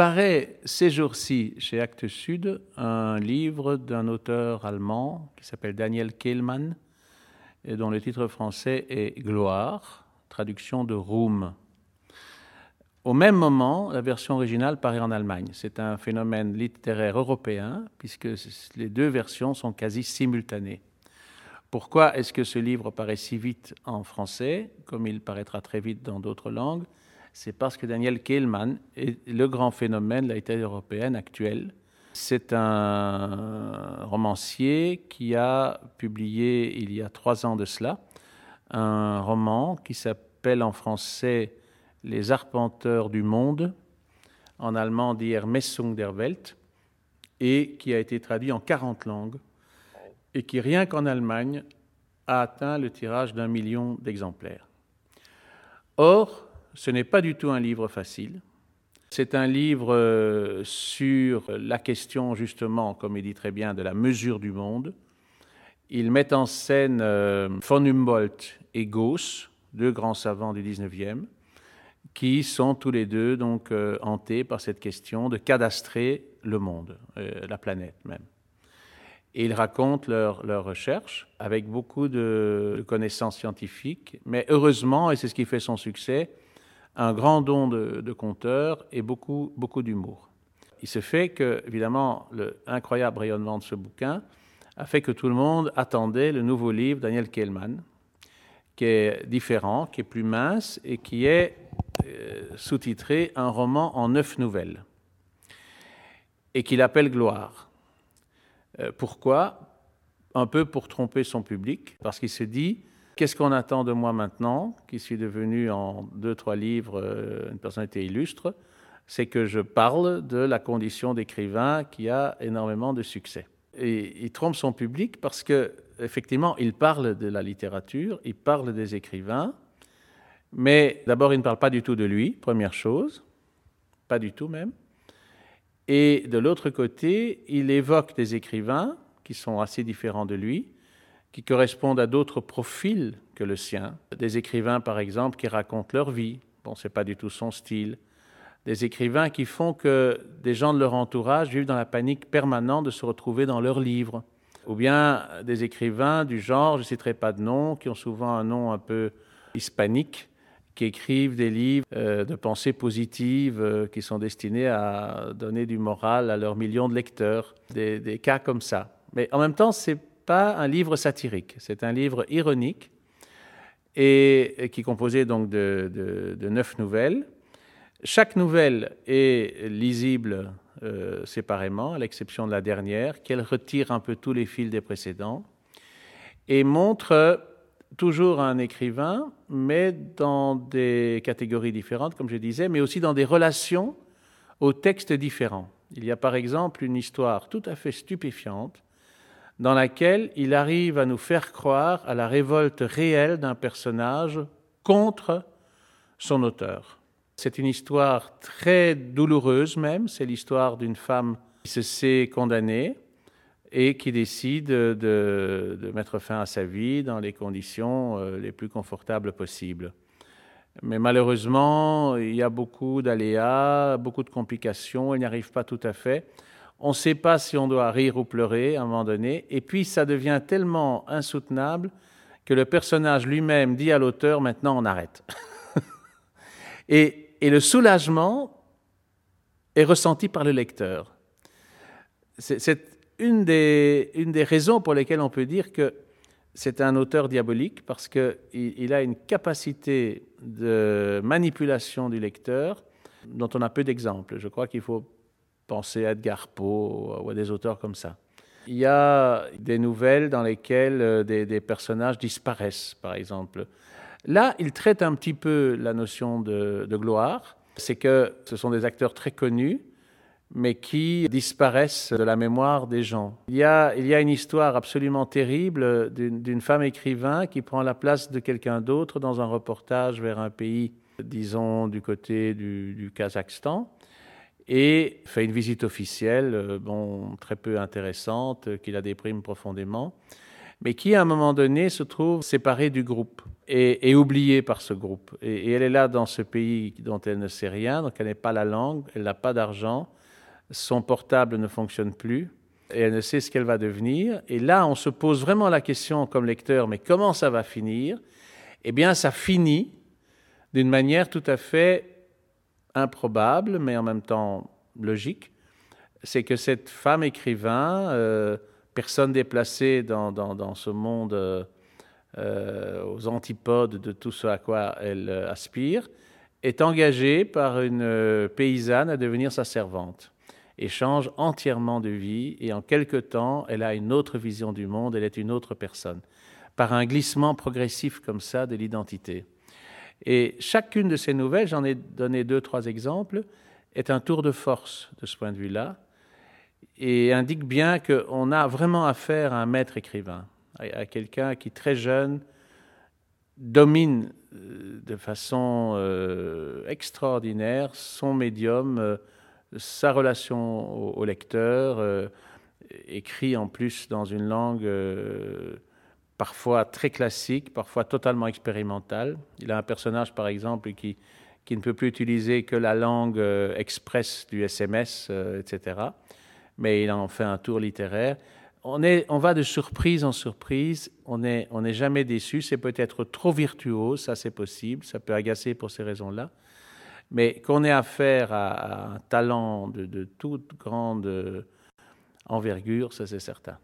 paraît ces jours-ci chez Actes Sud un livre d'un auteur allemand qui s'appelle Daniel Kehlmann et dont le titre français est Gloire, traduction de Ruhm. Au même moment, la version originale paraît en Allemagne. C'est un phénomène littéraire européen puisque les deux versions sont quasi simultanées. Pourquoi est-ce que ce livre paraît si vite en français, comme il paraîtra très vite dans d'autres langues? C'est parce que Daniel Kehlmann est le grand phénomène de la littérature européenne actuelle. C'est un romancier qui a publié il y a trois ans de cela un roman qui s'appelle en français Les arpenteurs du monde, en allemand Die Ermessung der Welt, et qui a été traduit en 40 langues et qui, rien qu'en Allemagne, a atteint le tirage d'un million d'exemplaires. Or, ce n'est pas du tout un livre facile. C'est un livre euh, sur la question, justement, comme il dit très bien, de la mesure du monde. Il met en scène euh, von Humboldt et Gauss, deux grands savants du 19e, qui sont tous les deux donc euh, hantés par cette question de cadastrer le monde, la planète même. Et ils racontent leurs leur recherches avec beaucoup de connaissances scientifiques, mais heureusement, et c'est ce qui fait son succès, un grand don de, conteur et beaucoup, beaucoup d'humour. Il se fait que, évidemment, le incroyable rayonnement de ce bouquin a fait que tout le monde attendait le nouveau livre Daniel Kehlmann, qui est différent, qui est plus mince et qui est euh, sous-titré Un roman en neuf nouvelles, et qu'il appelle Gloire. Euh, pourquoi? Un peu pour tromper son public, parce qu'il se dit qu'est-ce qu'on attend de moi maintenant, qui suis devenu en deux, trois livres euh, une personnalité illustre C'est que je parle de la condition d'écrivain qui a énormément de succès. Et il trompe son public parce que effectivement, il parle de la littérature, il parle des écrivains, mais d'abord, il ne parle pas du tout de lui, première chose, pas du tout même. Et de l'autre côté, il évoque des écrivains qui sont assez différents de lui, qui correspondent à d'autres profils que le sien. Des écrivains, par exemple, qui racontent leur vie. Bon, c'est pas du tout son style. Des écrivains qui font que des gens de leur entourage vivent dans la panique permanente de se retrouver dans leurs livres. Ou bien des écrivains du genre, je ne citerai pas de nom, qui ont souvent un nom un peu hispanique, qui écrivent des livres euh, de pensée positive euh, qui sont destinés à donner du moral à leurs millions de lecteurs, des, cas comme ça. Mais en même temps, ce n'est pas un livre satirique, c'est un livre ironique et, qui est composé donc de, neuf nouvelles. Chaque nouvelle est lisible euh, séparément, à l'exception de la dernière, qu'elle retire un peu tous les fils des précédents et montre toujours un écrivain, mais dans des catégories différentes, comme je disais, mais aussi dans des relations aux textes différents. Il y a par exemple une histoire tout à fait stupéfiante dans laquelle il arrive à nous faire croire à la révolte réelle d'un personnage contre son auteur. C'est une histoire très douloureuse même, c'est l'histoire d'une femme qui se sait condamnée, et qui décide de, mettre fin à sa vie dans les conditions euh, les plus confortables possibles. Mais malheureusement, il y a beaucoup d'aléas, beaucoup de complications, elle n'y arrive pas tout à fait. On ne sait pas si on doit rire ou pleurer à un moment donné, et puis ça devient tellement insoutenable que le personnage lui-même dit à l'auteur maintenant on arrête. et, le soulagement est ressenti par le lecteur. C'est une des, raisons pour lesquelles on peut dire que c'est un auteur diabolique, parce qu'il il a une capacité de manipulation du lecteur dont on a peu d'exemples. Je crois qu'il faut penser à Edgar Poe ou à des auteurs comme ça. Il y a des nouvelles dans lesquelles euh, des, personnages disparaissent, par exemple. Là, il traite un petit peu la notion de, gloire. C'est que ce sont des acteurs très connus mais qui disparaissent de la mémoire des gens. Il y a, une histoire absolument terrible d'une femme écrivain qui prend la place de quelqu'un d'autre dans un reportage vers un pays, disons, du côté du Kazakhstan, et fait une visite officielle, euh, bon, très peu intéressante, qui la déprime profondément. mais qui à un moment donné se trouve séparée du groupe et, oubliée par ce groupe. Et, elle est là dans ce pays dont elle ne sait rien, donc elle n'est pas la langue, elle n'a pas d'argent, son portable ne fonctionne plus, et elle ne sait ce qu'elle va devenir. Et là, on se pose vraiment la question comme lecteur, mais comment ça va finir? Eh bien, ça finit d'une manière tout à fait improbable, mais en même temps logique. C'est que cette femme écrivain, euh, personne déplacée dans, dans, ce monde euh, euh, aux antipodes de tout ce à quoi elle aspire, est engagée par une paysanne à devenir sa servante et change entièrement de vie. Et en quelque temps, elle a une autre vision du monde, elle est une autre personne, par un glissement progressif comme ça de l'identité. Et chacune de ces nouvelles, j'en ai donné deux, trois exemples, est un tour de force de ce point de vue-là, et indique bien qu'on a vraiment affaire à un maître écrivain, à quelqu'un qui, très jeune, domine euh, de façon euh, extraordinaire son médium, euh, sa relation au, lecteur, écrit en plus dans une langue parfois très classique, parfois totalement expérimental. Il a un personnage, par exemple, qui, ne peut plus utiliser que la langue euh, express du SMS, euh, etc. Mais il en fait un tour littéraire. On, va de surprise en surprise, on n'est jamais déçu. C'est peut-être trop virtuose, ça c'est possible, ça peut agacer pour ces raisons-là. Mais qu'on ait affaire à, un talent de, de toute grande envergure, ça c'est certain.